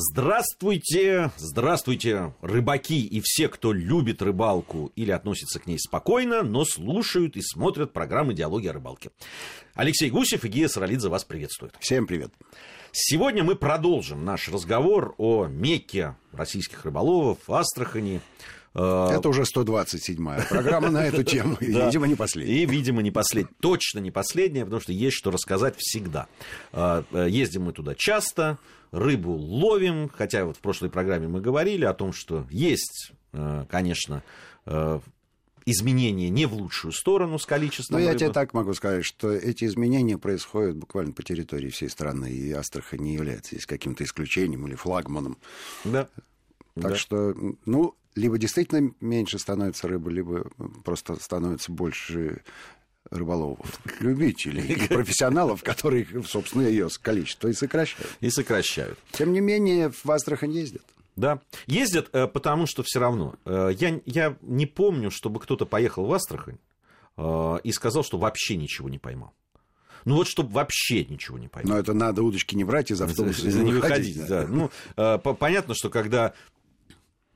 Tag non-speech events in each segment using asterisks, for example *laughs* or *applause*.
Здравствуйте, здравствуйте, рыбаки и все, кто любит рыбалку или относится к ней спокойно, но слушают и смотрят программы «Диалоги о рыбалке». Алексей Гусев и Гия Саралидзе вас приветствуют. Всем привет. Сегодня мы продолжим наш разговор о Мекке российских рыболовов, Астрахани. Э, Это уже 127-я программа на эту тему, и, видимо, не последняя. И, видимо, не последняя. Точно не последняя, потому что есть что рассказать всегда. Э, э, ездим мы туда часто, рыбу ловим, хотя вот в прошлой программе мы говорили о том, что есть, э, конечно, э, изменения не в лучшую сторону с количеством рыбы. я тебе так могу сказать, что эти изменения происходят буквально по территории всей страны, и Астрахань не является здесь каким-то исключением или флагманом. Да. Так Да. что, ну, либо действительно меньше становится рыбы, либо просто становится больше рыболовов, *laughs* любителей и профессионалов, которые, собственно, ее количество и сокращают. И сокращают. Тем не менее, в Астрахань ездят. Да. Ездят, э, потому что все равно. э, Я, я не помню, чтобы кто-то поехал в Астрахань э, и сказал, что вообще ничего не поймал. Ну вот, чтобы вообще ничего не поймал. Но это надо удочки не брать из автобуса, не выходить, да. Ну, э, по- понятно, что когда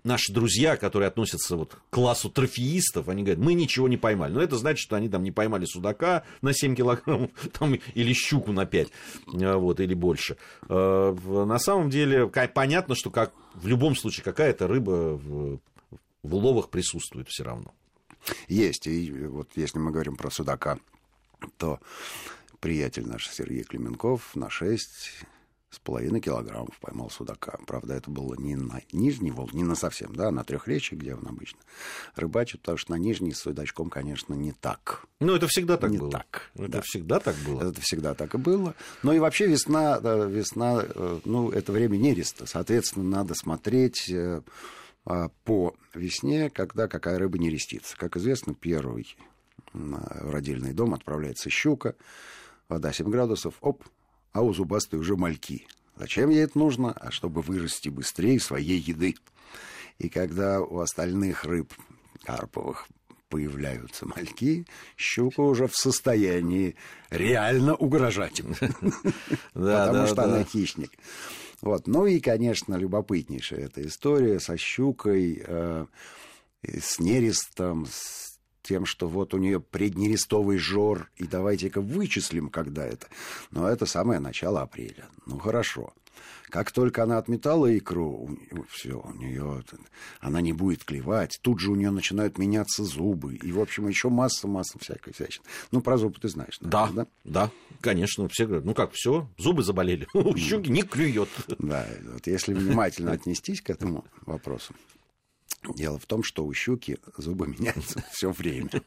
наши друзья, которые относятся вот к классу трофеистов, они говорят, мы ничего не поймали. Но это значит, что они там не поймали судака на 7 килограммов *laughs* там, или щуку на 5, э, вот, или больше. Э, На самом деле, понятно, что как, в любом случае какая-то рыба в, в уловах присутствует все равно. Есть. И вот если мы говорим про судака, то приятель наш Сергей Клименков на 6 с половиной килограммов поймал судака. Правда, это было не на Нижний Волг, не на совсем, да, а на трехречье, где он обычно рыбачит, потому что на Нижний с судачком, конечно, не так. Ну, это всегда так Не было. так, Это да. всегда так было. Это всегда так и было. Но и вообще весна, весна, э, ну, это время нереста. Соответственно, надо смотреть э, а, по весне, когда какая рыба не рестится. Как известно, первый на родильный дом отправляется щука, вода 7 градусов, оп, а у зубастой уже мальки. Зачем ей это нужно? А чтобы вырасти быстрее своей еды. И когда у остальных рыб карповых появляются мальки, щука уже в состоянии реально угрожать им. *laughs* Потому что она хищник. Вот. Ну и, конечно, любопытнейшая эта история со щукой, э, с нерестом, с тем, что вот у нее преднерестовый жор, и давайте-ка вычислим, когда это. Но это самое начало апреля. Ну, хорошо. Как только она отметала икру, все, у нее она не будет клевать. Тут же у нее начинают меняться зубы. И, в общем, еще масса-масса всякой всячины. Ну, про зубы ты знаешь, Да, наверное, да, конечно. Все говорят, ну как, все, зубы заболели, *laughs* у щуки не клюет. Да, вот если внимательно отнестись к этому вопросу. Дело в том, что у щуки зубы меняются *laughs* все время.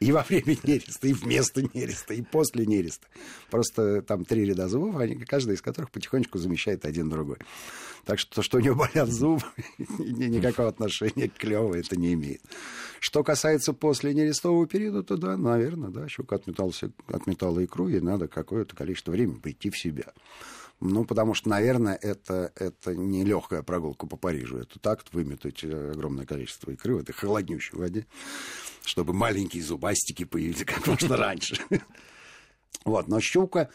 И во время нереста, и вместо нереста, и после нереста. Просто там три ряда зубов, они, каждый из которых потихонечку замещает один другой. Так что то, что у него болят зубы, *laughs* ни- никакого отношения к клёву это не имеет. Что касается после нерестового периода, то да, наверное, да, щука отметался, отметала икру, ей надо какое-то количество времени прийти в себя. Ну, потому что, наверное, это, это не легкая прогулка по Парижу. Это так выметать огромное количество икры в этой холоднющей воде, чтобы маленькие зубастики появились как можно *laughs* раньше. Вот, но щука,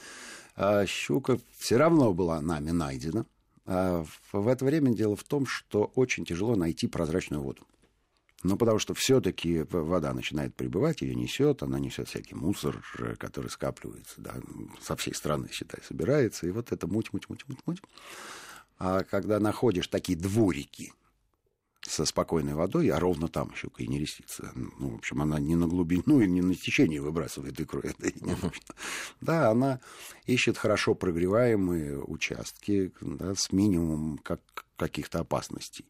э, щука все равно была нами найдена. А в это время дело в том, что очень тяжело найти прозрачную воду. Ну, потому что все-таки вода начинает прибывать, ее несет, она несет всякий мусор, э, который скапливается, да, со всей страны, считай, собирается, и вот это муть, муть, муть, муть, муть. А когда находишь такие дворики со спокойной водой, а ровно там щука и не рестится. Ну, в общем, она не на глубину и не на течение выбрасывает икру. *laughs* Это не нужно. Да, она ищет хорошо прогреваемые участки да, с минимумом как, каких-то опасностей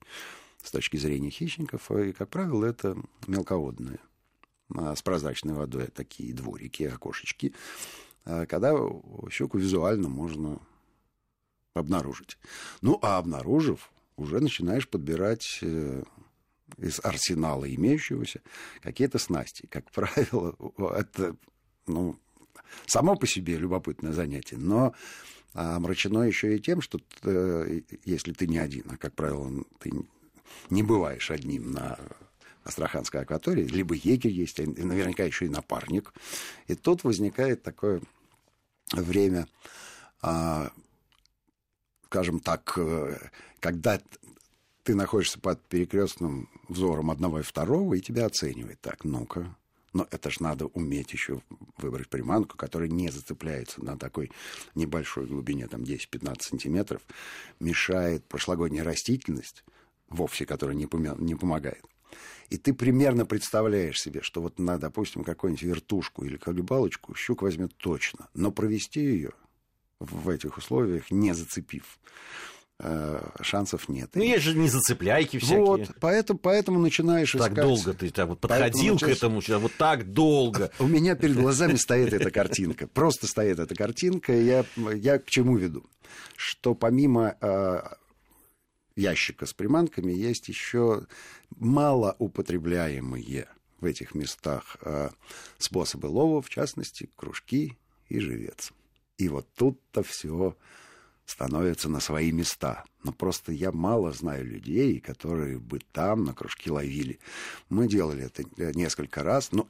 с точки зрения хищников. И, как правило, это мелководные а с прозрачной водой такие дворики, окошечки, а, когда щуку визуально можно обнаружить. Ну, а обнаружив, уже начинаешь подбирать э, из арсенала имеющегося какие-то снасти. Как правило, это ну, само по себе любопытное занятие, но омрачено еще и тем, что ты, если ты не один, а, как правило, ты не бываешь одним на Астраханской акватории, либо егерь есть, а наверняка еще и напарник. И тут возникает такое время, а, скажем так, э, когда ты находишься под перекрестным взором одного и второго, и тебя оценивает так, ну-ка, но это же надо уметь еще выбрать приманку, которая не зацепляется на такой небольшой глубине, там 10-15 сантиметров, мешает прошлогодняя растительность, вовсе которая не, помя... не помогает. И ты примерно представляешь себе, что вот на, допустим, какую-нибудь вертушку или колебалочку щук возьмет точно, но провести ее в этих условиях, не зацепив, э, шансов нет. Ну, есть же не зацепляйки всякие. Вот, поэтому, поэтому начинаешь так искать... Так долго ты так вот подходил поэтому к этому, вот так долго. У меня перед глазами стоит эта картинка. Просто стоит эта картинка. Я, я к чему веду? Что помимо э, ящика с приманками есть еще малоупотребляемые в этих местах э, способы лова, в частности, кружки и живец. И вот тут-то все становится на свои места. Но просто я мало знаю людей, которые бы там на кружки ловили. Мы делали это несколько раз, но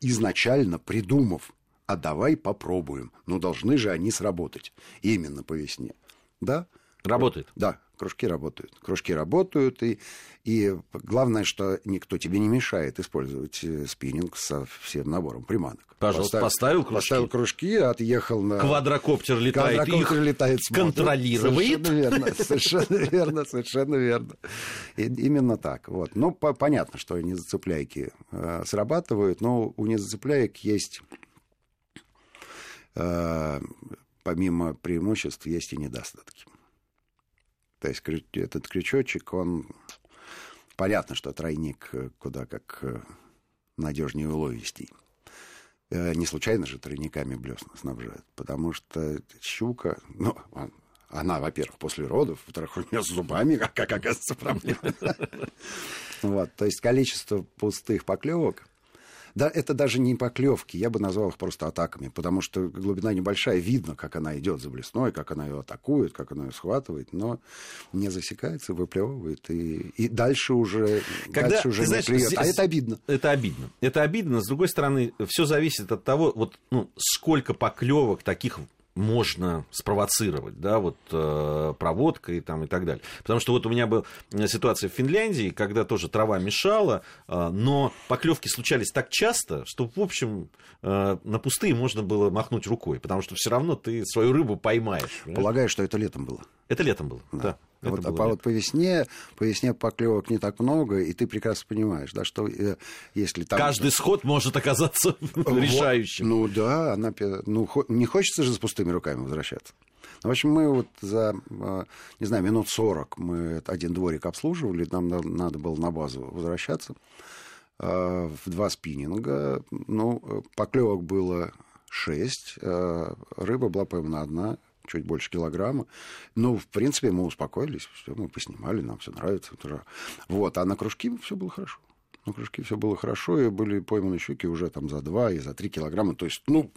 изначально придумав, а давай попробуем. Ну, должны же они сработать именно по весне. Да? Работает? Да, кружки работают. Кружки работают, и, и главное, что никто тебе не мешает использовать э, спиннинг со всем набором приманок. Пожалуйста, поставил, поставил кружки. Поставил кружки, отъехал на... Квадрокоптер летает, Квадрокоптер их летает, смотрит. контролирует. Совершенно верно, совершенно верно, совершенно верно. И, именно так. Вот. Ну, по понятно, что незацепляйки э, срабатывают, но у незацепляек есть... Э, помимо преимуществ есть и недостатки. То есть этот крючочек, он... Понятно, что тройник э, куда как э, надежнее уловистей. Э, не случайно же тройниками блесна снабжают, потому что щука, ну, она, во-первых, после родов, во-вторых, у нее с зубами, как, как оказывается, проблема. *laughs* Вот, то есть количество пустых поклевок да, это даже не поклевки, я бы назвал их просто атаками, потому что глубина небольшая, видно, как она идет за блесной, как она ее атакует, как она ее схватывает, но не засекается, выплевывает, и, и дальше уже, Когда, дальше уже знаешь, не плюет. А это обидно. Это обидно. Это обидно. С другой стороны, все зависит от того, вот, ну, сколько поклевок таких можно спровоцировать, да, вот э, проводкой там и так далее. Потому что вот у меня была ситуация в Финляндии, когда тоже трава мешала, э, но поклевки случались так часто, что, в общем, э, на пустые можно было махнуть рукой, потому что все равно ты свою рыбу поймаешь. Полагаю, что это летом было. Это летом было, да. да. Вот, а по, вот по весне, по весне поклевок не так много, и ты прекрасно понимаешь, да, что э, если там... Каждый сход может оказаться *laughs* решающим. Ну да, она, ну, не хочется же с пустыми руками возвращаться. Ну, в общем, мы вот за, э, не знаю, минут 40 мы один дворик обслуживали, нам надо было на базу возвращаться э, в два спиннинга. Ну, поклевок было шесть, рыба была поймана одна, чуть больше килограмма. Ну, в принципе, мы успокоились, все, мы поснимали, нам все нравится. Вот, а на кружки все было хорошо. На кружки все было хорошо, и были пойманы щуки уже там за 2 и за 3 килограмма. То есть, ну,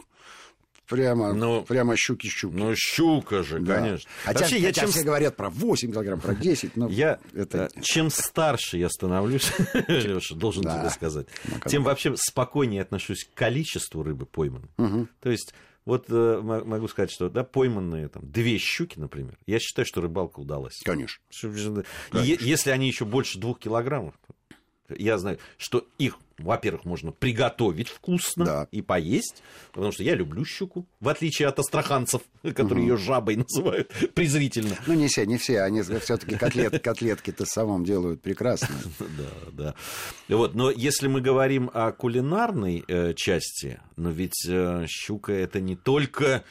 прямо, ну, прямо щуки-щуки. Ну, щука же, да. конечно. Хотя, Вообще, хотя я чем... все говорят про 8 килограмм, про 10, но я, это... Чем старше я становлюсь, *laughs* Леша, должен да. тебе сказать, ну, тем вообще спокойнее отношусь к количеству рыбы пойманной. Угу. То есть вот э, могу сказать, что да, пойманные там две щуки, например, я считаю, что рыбалка удалась. Конечно. Конечно. Если они еще больше двух килограммов, я знаю, что их, во-первых, можно приготовить вкусно да. и поесть, потому что я люблю щуку, в отличие от астраханцев, *laughs* которые угу. ее жабой *laughs* называют презрительно. Ну, не все, не все, они все-таки котлет, *laughs* котлетки-то самом делают прекрасно. Да, да. Вот, но если мы говорим о кулинарной э, части, но ведь э, щука это не только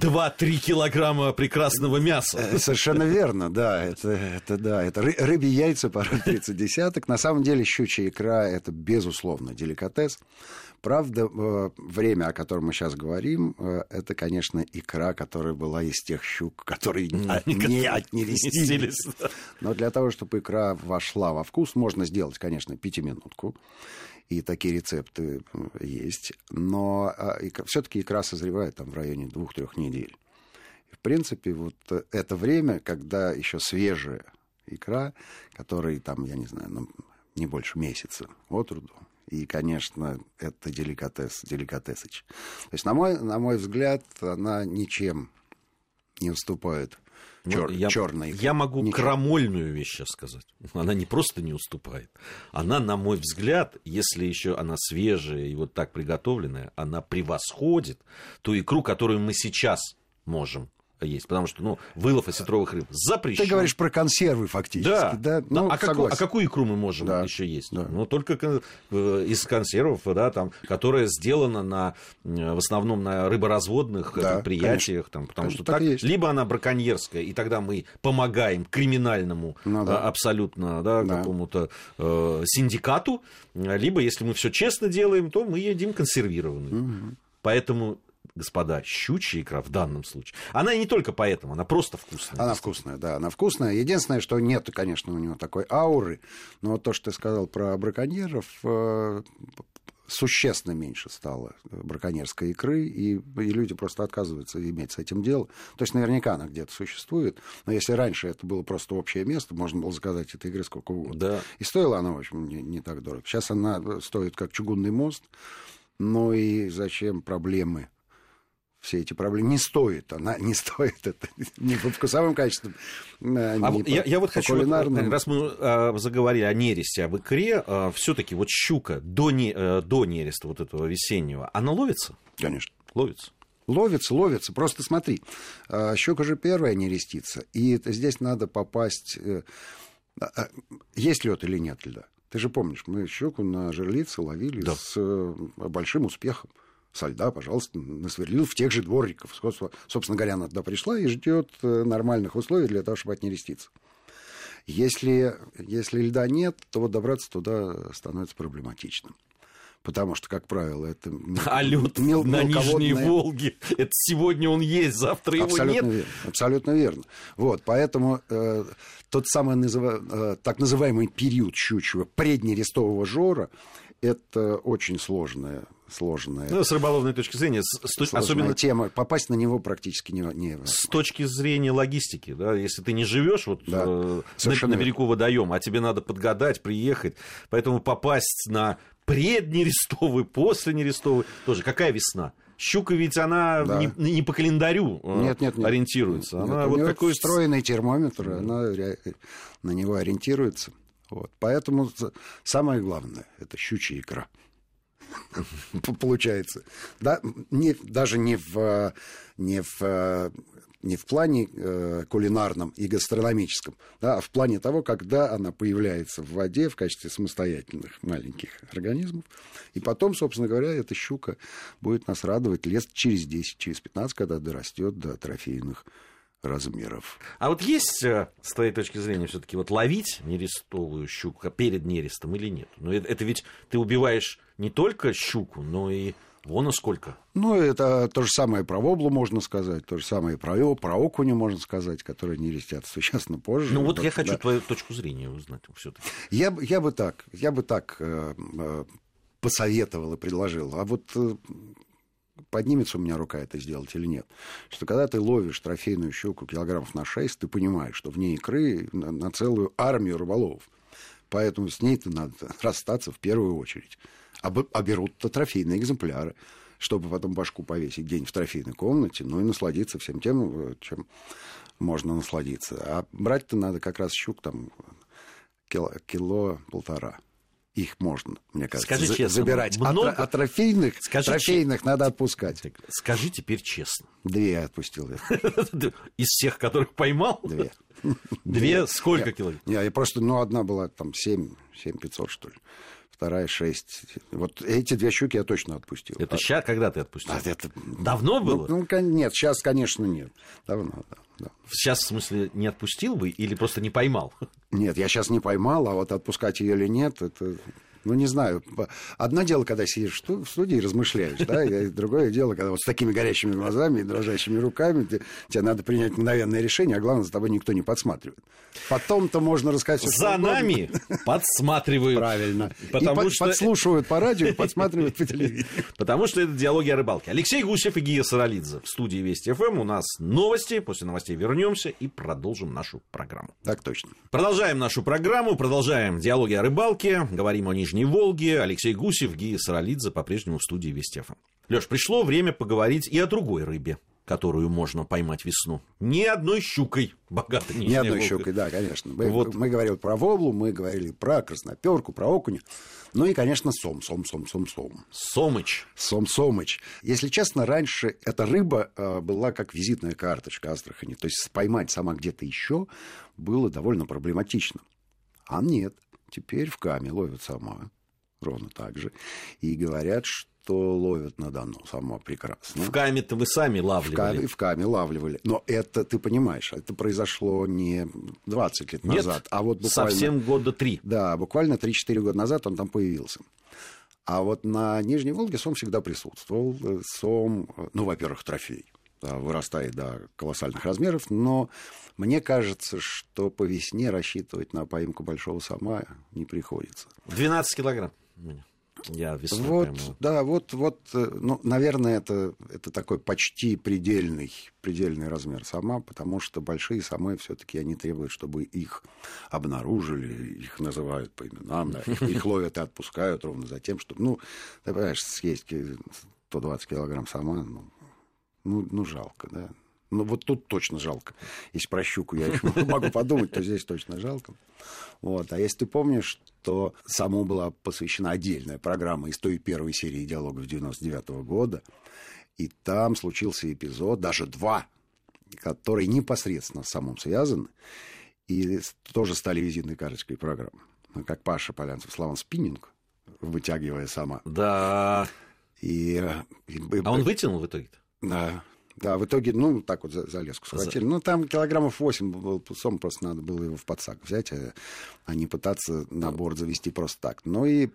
2-3 килограмма прекрасного мяса. Э, совершенно верно, да. Это, это, да, это ры, рыбьи яйца порой 30 десяток. На самом деле щучья икра – это, безусловно, деликатес. Правда, э, время, о котором мы сейчас говорим, э, это, конечно, икра, которая была из тех щук, которые не отнерестились. Но для того, чтобы икра вошла во вкус, можно сделать, конечно, пятиминутку и такие рецепты есть. Но а, все-таки икра созревает там в районе двух-трех недель. В принципе, вот это время, когда еще свежая икра, которой там, я не знаю, ну, не больше месяца от роду. И, конечно, это деликатес, деликатесыч. То есть, на мой, на мой взгляд, она ничем не уступает Чер, ну, я, черная икра. Я могу не крамольную вещь сейчас сказать. Она не просто не уступает. Она, на мой взгляд, если еще она свежая и вот так приготовленная, она превосходит ту икру, которую мы сейчас можем есть, потому что, ну, вылов осетровых рыб запрещен. Ты говоришь про консервы фактически, да? да? Ну, а, какую, а какую икру мы можем да. еще есть? Да. Ну, только э, из консервов, да, там, которая сделана на, в основном на рыборазводных да, предприятиях, там, потому конечно, что так, так либо она браконьерская, и тогда мы помогаем криминальному ну, да. абсолютно, да, да. какому-то э, синдикату, либо, если мы все честно делаем, то мы едим консервированную. Угу. Поэтому господа, щучья икра в данном случае. Она и не только поэтому, она просто вкусная. Она вкусная, да, она вкусная. Единственное, что нет, конечно, у нее такой ауры, но вот то, что ты сказал про браконьеров, э, существенно меньше стало браконьерской икры, и, и люди просто отказываются иметь с этим дело. То есть наверняка она где-то существует, но если раньше это было просто общее место, можно было заказать этой игры сколько угодно. Да. И стоила она, в общем, не, не так дорого. Сейчас она стоит как чугунный мост, ну и зачем проблемы все эти проблемы. Не стоит, она не стоит это *laughs* ни по вкусовым качествам, а по, я, я вот хочу, кулинарным. раз мы а, заговорили о нересте, об икре, а, все-таки вот щука до, не, а, до нереста вот этого весеннего, она ловится? Конечно. Ловится. Ловится, ловится. Просто смотри, а, щука же первая нерестится, и здесь надо попасть... Э, а, есть лед или нет льда? Ты же помнишь, мы щуку на жерлице ловили да. с э, большим успехом со льда, пожалуйста, насверлил в тех же дворников. Собственно говоря, она туда пришла и ждет э, нормальных условий для того, чтобы отнереститься. Если, если льда нет, то вот добраться туда становится проблематичным. Потому что, как правило, это... *laughs* А лед мел, на Нижней Волге, это сегодня он есть, завтра его абсолютно нет? Верно, абсолютно верно. Вот, поэтому э, тот самый называ, э, так называемый период щучьего преднерестового жора, это очень сложная сложная. Ну, с рыболовной точки зрения, с, особенно тема. Попасть на него практически не, не С точки зрения логистики, да, если ты не живешь вот да, э, на, на берегу водоема, а тебе надо подгадать, приехать, поэтому попасть на преднерестовый, после нерестовый, тоже какая весна? Щука ведь она да. не, не по календарю э, нет, нет, нет. ориентируется. Она нет, вот у такой встроенный термометр, она на него ориентируется. Вот. Поэтому самое главное это щучья икра. *laughs* получается. Да, не, даже не в, не в не в плане э, кулинарном и гастрономическом, да, а в плане того, когда она появляется в воде в качестве самостоятельных маленьких организмов. И потом, собственно говоря, эта щука будет нас радовать лет через 10, через 15, когда дорастет до трофейных размеров. А вот есть, э, с твоей точки зрения, все-таки вот ловить нерестовую щуку перед нерестом или нет? Но ну, это, это ведь ты убиваешь не только щуку, но и вон и сколько. Ну, это то же самое про воблу можно сказать, то же самое про, про окуня можно сказать, которые не существенно позже. Ну, вот я хочу да. твою точку зрения узнать все-таки. Я, я бы так, я бы так э, э, посоветовал и предложил. А вот э, поднимется у меня рука это сделать или нет. Что когда ты ловишь трофейную щуку килограммов на 6, ты понимаешь, что в ней икры на, на целую армию рыболовов. Поэтому с ней-то надо расстаться в первую очередь. А, а берут-то трофейные экземпляры, чтобы потом башку повесить день в трофейной комнате, ну и насладиться всем тем, э, чем можно насладиться. А брать-то надо как раз щук там кило, кило полтора их можно, мне кажется, Скажи честно, забирать. Много... А, а трофейных, Скажи трофейных ч... надо отпускать. Скажи теперь честно. Две я отпустил. *laughs* Из всех, которых поймал? Две. *laughs* Две сколько килограмм? Не, я просто, ну, одна была там 7, 7 500, что ли вторая шесть. Вот эти две щуки я точно отпустил. Это а... сейчас, когда ты отпустил? А, это... Давно ну, было? Ну, нет, сейчас, конечно, нет. Давно, да, да. Сейчас, в смысле, не отпустил бы или просто не поймал? Нет, я сейчас не поймал, а вот отпускать ее или нет, это ну, не знаю. Одно дело, когда сидишь в студии и размышляешь, да, и другое дело, когда вот с такими горящими глазами и дрожащими руками тебе, тебе надо принять мгновенное решение, а главное, за тобой никто не подсматривает. Потом-то можно рассказать... За нами подсматривают. Правильно. Потому и что... подслушивают по радио и подсматривают по телевизору. Потому что это диалоги о рыбалке. Алексей Гусев и Гия Саралидзе в студии Вести ФМ. У нас новости. После новостей вернемся и продолжим нашу программу. Так точно. Продолжаем нашу программу, продолжаем диалоги о рыбалке, говорим о Нижнем Нижней Волги. Алексей Гусев, Гия Саралидзе по-прежнему в студии Вестефа. Леш, пришло время поговорить и о другой рыбе. которую можно поймать весну. Ни одной щукой богато Ни одной Волга. щукой, да, конечно. Мы, вот. мы говорили про воблу, мы говорили про красноперку, про окуня. Ну и, конечно, сом, сом, сом, сом, сом. Сомыч. Сом, сомыч. Если честно, раньше эта рыба э, была как визитная карточка Астрахани. То есть поймать сама где-то еще было довольно проблематично. А нет, теперь в Каме ловят сама ровно так же. И говорят, что ловят на Дону само прекрасно. В Каме-то вы сами лавливали. В Каме, в Каме лавливали. Но это, ты понимаешь, это произошло не 20 лет Нет, назад, а вот буквально... совсем года три. Да, буквально 3-4 года назад он там появился. А вот на Нижней Волге сом всегда присутствовал. Сом, ну, во-первых, трофей. Да, вырастает до колоссальных размеров, но мне кажется, что по весне рассчитывать на поимку большого сома не приходится. 12 килограмм. Я весной вот, пойму. Да, вот, вот, э, ну, наверное, это, это такой почти предельный, предельный размер сама, потому что большие самы все-таки они требуют, чтобы их обнаружили, их называют по именам, да, их, их ловят и отпускают ровно за тем, чтобы, ну, ты понимаешь, съесть 120 килограмм сама, ну, ну, ну жалко, да. Ну, вот тут точно жалко. Если про щуку я еще *laughs* могу подумать, то здесь точно жалко. Вот. А если ты помнишь, то самому была посвящена отдельная программа из той первой серии диалогов 99 -го года. И там случился эпизод, даже два, которые непосредственно с самым связаны, и тоже стали визитной карточкой программы. Ну, как Паша Полянцев славан спиннинг, вытягивая сама. Да. И, и, а он вытянул в итоге-то? Да. Да, в итоге, ну, так вот за, за леску схватили. За... Ну, там килограммов 8 был сом, просто надо было его в подсак взять, а, а не пытаться на борт завести просто так. Ну и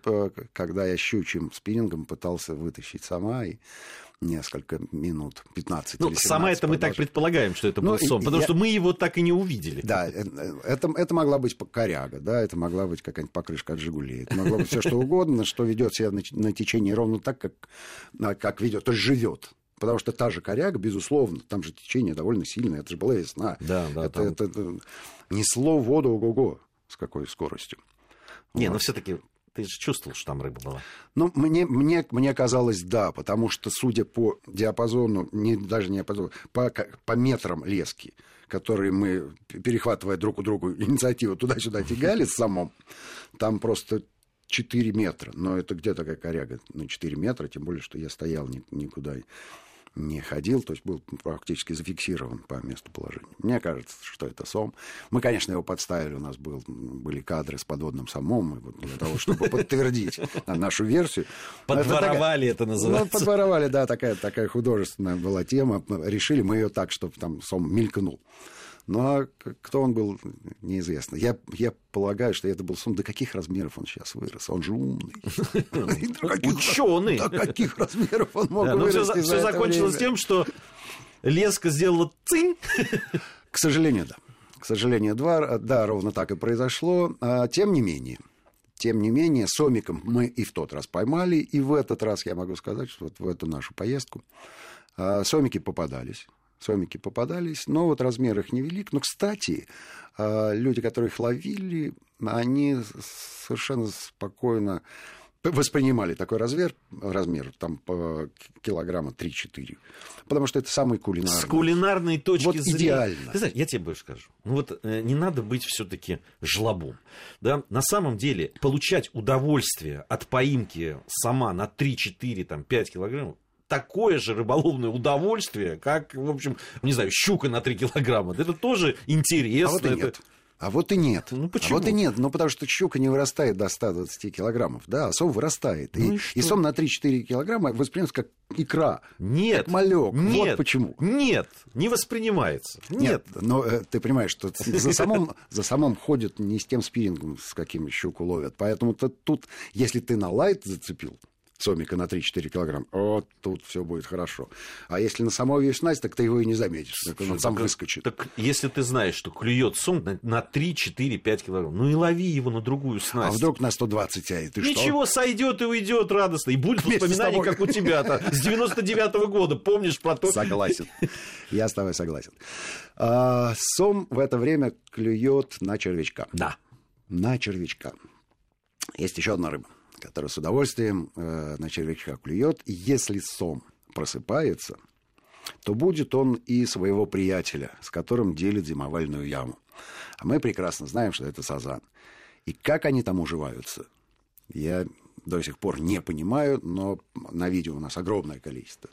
когда я щучьим спиннингом пытался вытащить сама, и несколько минут, 15 ну, или 17. Сама это мы так предполагаем, что это был ну, сон, потому я... что мы его так и не увидели. Да, э, э, это, это могла быть коряга, да, это могла быть какая-нибудь покрышка от «Жигулей», это могло быть все что угодно, что ведет себя на, на течении ровно так, как, как ведет, то есть живет Потому что та же коряга, безусловно, там же течение довольно сильное, это же была весна. Да, да, это, там... это, это несло воду ого-го, с какой скоростью. Не, вот. но все-таки ты же чувствовал, что там рыба была. Ну, мне, мне, мне казалось, да, потому что, судя по диапазону, не, даже не диапазону, по, по метрам лески, которые мы, перехватывая друг у друга инициативу, туда-сюда тягали с самом, там просто 4 метра. Но это где такая коряга на 4 метра, тем более, что я стоял никуда не ходил, то есть был практически зафиксирован по месту положения. Мне кажется, что это сом. Мы, конечно, его подставили, у нас был, были кадры с подводным самом, для того, чтобы подтвердить нашу версию. Подворовали это, называется. Ну, подворовали, да, такая, такая художественная была тема. Решили мы ее так, чтобы там сом мелькнул. Ну, а кто он был, неизвестно. Я, я полагаю, что это был сон. До каких размеров он сейчас вырос? Он же умный. *laughs* Ученый. До каких размеров он мог вырасти Все закончилось тем, что леска сделала цинь. К сожалению, да. К сожалению, два, да, ровно так и произошло. А, тем не менее, тем не менее, сомиком мы и в тот раз поймали, и в этот раз, я могу сказать, что вот в эту нашу поездку а, сомики попадались сомики попадались, но вот размер их невелик. Но, кстати, а, люди, которые их ловили, они совершенно спокойно воспринимали такой размер, размер там по килограмма 3-4, потому что это самый кулинарный. С кулинарной точки вот зрения. идеально. Ты знаешь, я тебе больше скажу. Ну вот э, не надо быть все-таки жлобом. Да? На самом деле получать удовольствие от поимки сама на 3-4, там, 5 килограммов, такое же рыболовное удовольствие, как, в общем, не знаю, щука на 3 килограмма. Это тоже интересно. А вот и нет. Это... А вот и нет. Ну, почему? А вот и нет. Ну, потому что щука не вырастает до 120 килограммов. Да, а сом вырастает. Ну, и, и, и сом на 3-4 килограмма воспринимается как икра. Нет. Как малек. Нет. Вот почему. Нет. Не воспринимается. Нет. нет но э, ты понимаешь, что *laughs* за самым, за самым ходят не с тем спиннингом, с каким щуку ловят. Поэтому тут, если ты на лайт зацепил, сомика на 3-4 килограмма, вот тут все будет хорошо. А если на самой ее снасть, так ты его и не заметишь. Так он сам выскочит. Так если ты знаешь, что клюет сом на, на 3-4-5 килограмм, ну и лови его на другую снасть. А вдруг на 120 тянет? Ты Ничего, что? сойдет и уйдет радостно. И будет воспоминание, как у тебя-то с 99-го года. Помнишь про то? Согласен. Я с тобой согласен. А, сом в это время клюет на червячка. Да. На червячка. Есть еще одна рыба который с удовольствием э, на червячка клюет. Если сом просыпается, то будет он и своего приятеля, с которым делит зимовальную яму. А мы прекрасно знаем, что это сазан. И как они там уживаются, я до сих пор не понимаю, но на видео у нас огромное количество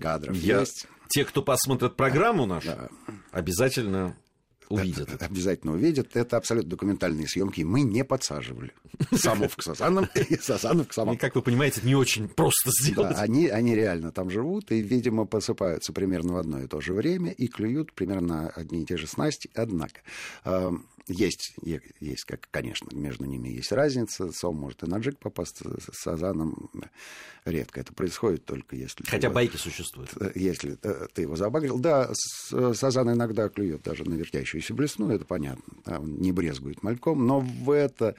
кадров Я... есть. Те, кто посмотрит программу нашу, да. обязательно увидят. Это, обязательно увидят. Это абсолютно документальные съемки. Мы не подсаживали самов к сазанам и *laughs* *laughs* сазанов к самам. И, как вы понимаете, это не очень просто сделать. Да, они, они реально там живут и, видимо, посыпаются примерно в одно и то же время и клюют примерно одни и те же снасти. Однако есть, есть, как, конечно, между ними есть разница. Сом может и на джиг попасть с сазаном. Редко это происходит, только если... Хотя его, байки существуют. Если ты его забагрил. Да, сазан иногда клюет даже на вертящуюся блесну, это понятно. Он не брезгует мальком, но в это,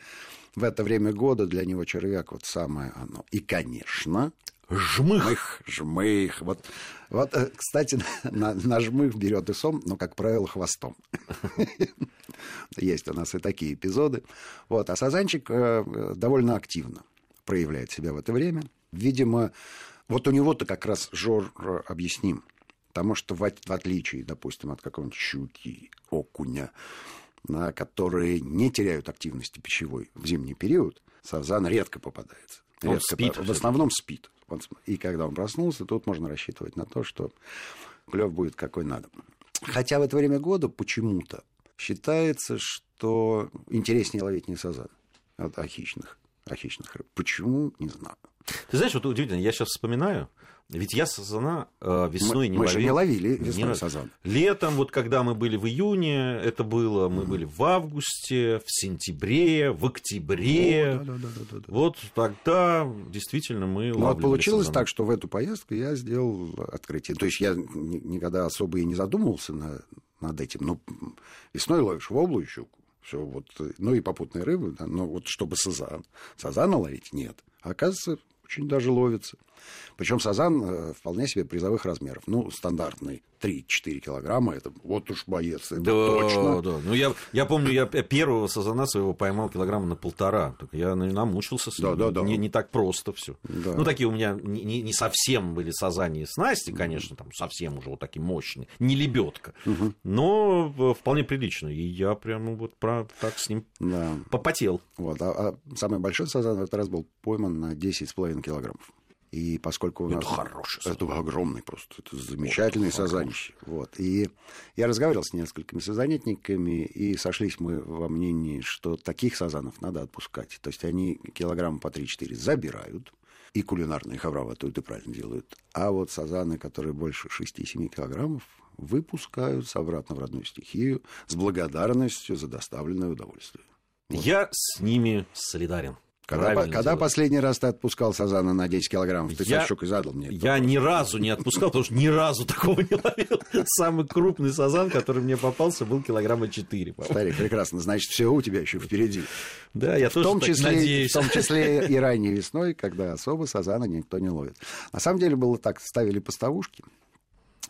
в это время года для него червяк вот самое оно. И, конечно, Жмых. Жмых. Вот, вот кстати, *laughs* на, на жмых берет и сом, но, как правило, хвостом. *laughs* Есть у нас и такие эпизоды. Вот. А сазанчик э, довольно активно проявляет себя в это время. Видимо, вот у него-то как раз жор э, объясним. Потому что в, в отличие, допустим, от какого-нибудь щуки, окуня, на которые не теряют активности пищевой в зимний период, сазан редко попадается. Он редко, спит. В основном спит. И когда он проснулся, тут можно рассчитывать на то, что клев будет какой надо. Хотя в это время года почему-то считается, что интереснее ловить не сазан, а, хищных, а хищных рыб. Почему, не знаю. Ты знаешь, вот удивительно, я сейчас вспоминаю, ведь я сазана э, весной мы, не мы ловил. Мы же не ловили весной не... сазан. Летом, вот когда мы были в июне, это было, мы mm-hmm. были в августе, в сентябре, в октябре. О, да, да, да, да, да. Вот тогда действительно мы Ну, вот получилось сазана. так, что в эту поездку я сделал открытие. То есть я никогда особо и не задумывался на, над этим. Ну, весной ловишь воблу и щуку. Все вот, ну и попутные рыбы, да, но вот чтобы сазан, сазана ловить, нет. А оказывается, очень даже ловится. Причем сазан э, вполне себе призовых размеров. Ну, стандартный 3-4 килограмма, это вот уж боец, это да, точно. Да, ну я, я помню, я первого сазана своего поймал килограмма на полтора. Я намучился, да, да, да. Не, не так просто все. Да. Ну, такие у меня не, не совсем были сазани и снасти, конечно, там совсем уже вот такие мощные, не лебедка, угу. но э, вполне прилично. И я прямо вот про, так с ним да. попотел. Вот, а, а самый большой сазан в этот раз был пойман на 10,5 килограммов. И поскольку у нас... Это хороший сазан. Это огромный просто. Это замечательный сазанище. Вот. И я разговаривал с несколькими сазанетниками, и сошлись мы во мнении, что таких сазанов надо отпускать. То есть они килограмм по 3-4 забирают, и кулинарные хавраватуют, и правильно делают. А вот сазаны, которые больше 6-7 килограммов, выпускаются обратно в родную стихию с благодарностью за доставленное удовольствие. Вот. Я с ними солидарен. Когда, когда последний раз ты отпускал сазана на 10 килограммов? Ты я, щукой задал мне. Я вопрос. ни разу не отпускал, потому что ни разу такого не ловил. Самый крупный сазан, который мне попался, был килограмма 4. Старик, прекрасно. Значит, все у тебя еще впереди. Да, я в тоже том числе, надеюсь. В том числе и ранней весной, когда особо сазана никто не ловит. На самом деле было так, ставили поставушки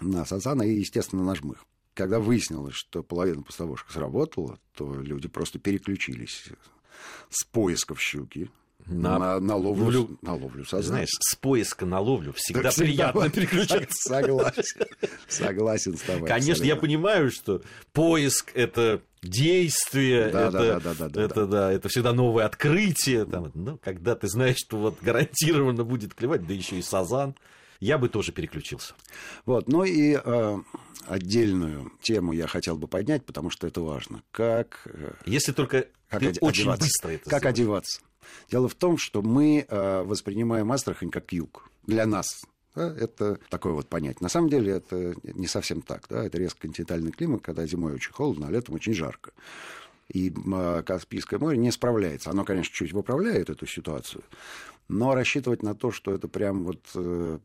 на сазана и, естественно, на жмых. Когда выяснилось, что половина поставушек сработала, то люди просто переключились с поисков щуки на, на, на, ловлю, на ловлю сазана. Знаешь, с поиска на ловлю всегда, всегда приятно *laughs* переключаться. Согласен. Согласен с тобой. Конечно, я понимаю, что поиск – это действие, да, это, да, да, да, да, это, да. Да, это всегда новое открытие. Там, ну, когда ты знаешь, что вот гарантированно будет клевать, да еще и сазан, я бы тоже переключился. Вот, ну и э, отдельную тему я хотел бы поднять, потому что это важно. Как... Э, Если только как Ты очень одеваться. быстро это Как сделаешь. одеваться? Дело в том, что мы э, воспринимаем Астрахань как юг. Для нас да, это такое вот понятие. На самом деле это не совсем так. Да? Это резко континентальный климат, когда зимой очень холодно, а летом очень жарко. И э, Каспийское море не справляется. Оно, конечно, чуть выправляет эту ситуацию, но рассчитывать на то, что это прям вот э,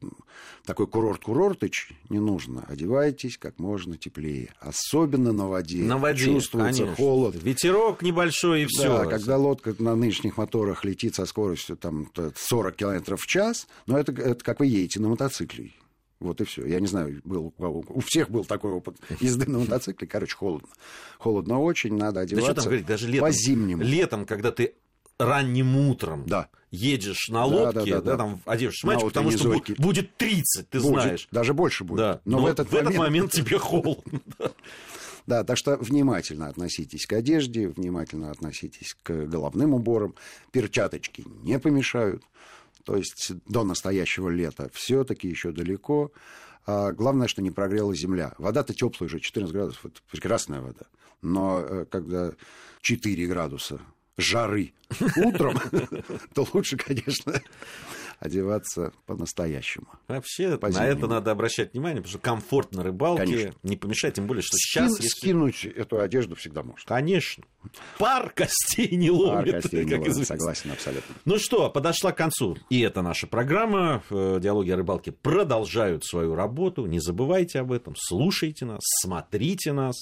такой курорт-курортыч, не нужно. Одевайтесь как можно теплее. Особенно на воде. На воде, Чувствуется конечно. холод. Ветерок небольшой и все. Да, когда лодка на нынешних моторах летит со скоростью там, 40 км в час, но это, это как вы едете на мотоцикле. Вот и все. Я не знаю, был, у всех был такой опыт езды на мотоцикле. Короче, холодно. Холодно очень, надо одеваться да что там говорить, даже летом, по-зимнему. Летом, когда ты ранним утром Да. Едешь на лодке, да, да, да, да. там На мальчик, потому что утренней бу- зорьке. будет 30, ты Будет, знаешь. Даже больше будет. Да. Но, в этот момент... момент *laughs* тебе холодно. *laughs* Да, так что внимательно относитесь к одежде, внимательно относитесь к головным уборам. Перчаточки не помешают. То есть до настоящего лета все-таки еще далеко. А главное, что не прогрела земля. Вода-то теплая уже, 14 градусов. Это прекрасная вода. Но э, когда 4 градуса жары утром, *laughs* то лучше, конечно, одеваться по-настоящему. Вообще, на По-зимнему. это надо обращать внимание, потому что комфорт на рыбалке Конечно. не помешает, тем более, что Скин- сейчас... если- Скинуть эту одежду всегда можно. Конечно. Пар костей не Пар ловит, костей не известно. согласен абсолютно. Ну что, подошла к концу. И это наша программа. Э, Диалоги о рыбалке продолжают свою работу. Не забывайте об этом. Слушайте нас, смотрите нас.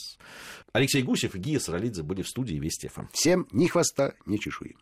Алексей Гусев и Гия Саралидзе были в студии Вести ФМ. Всем ни хвоста, ни чешуи.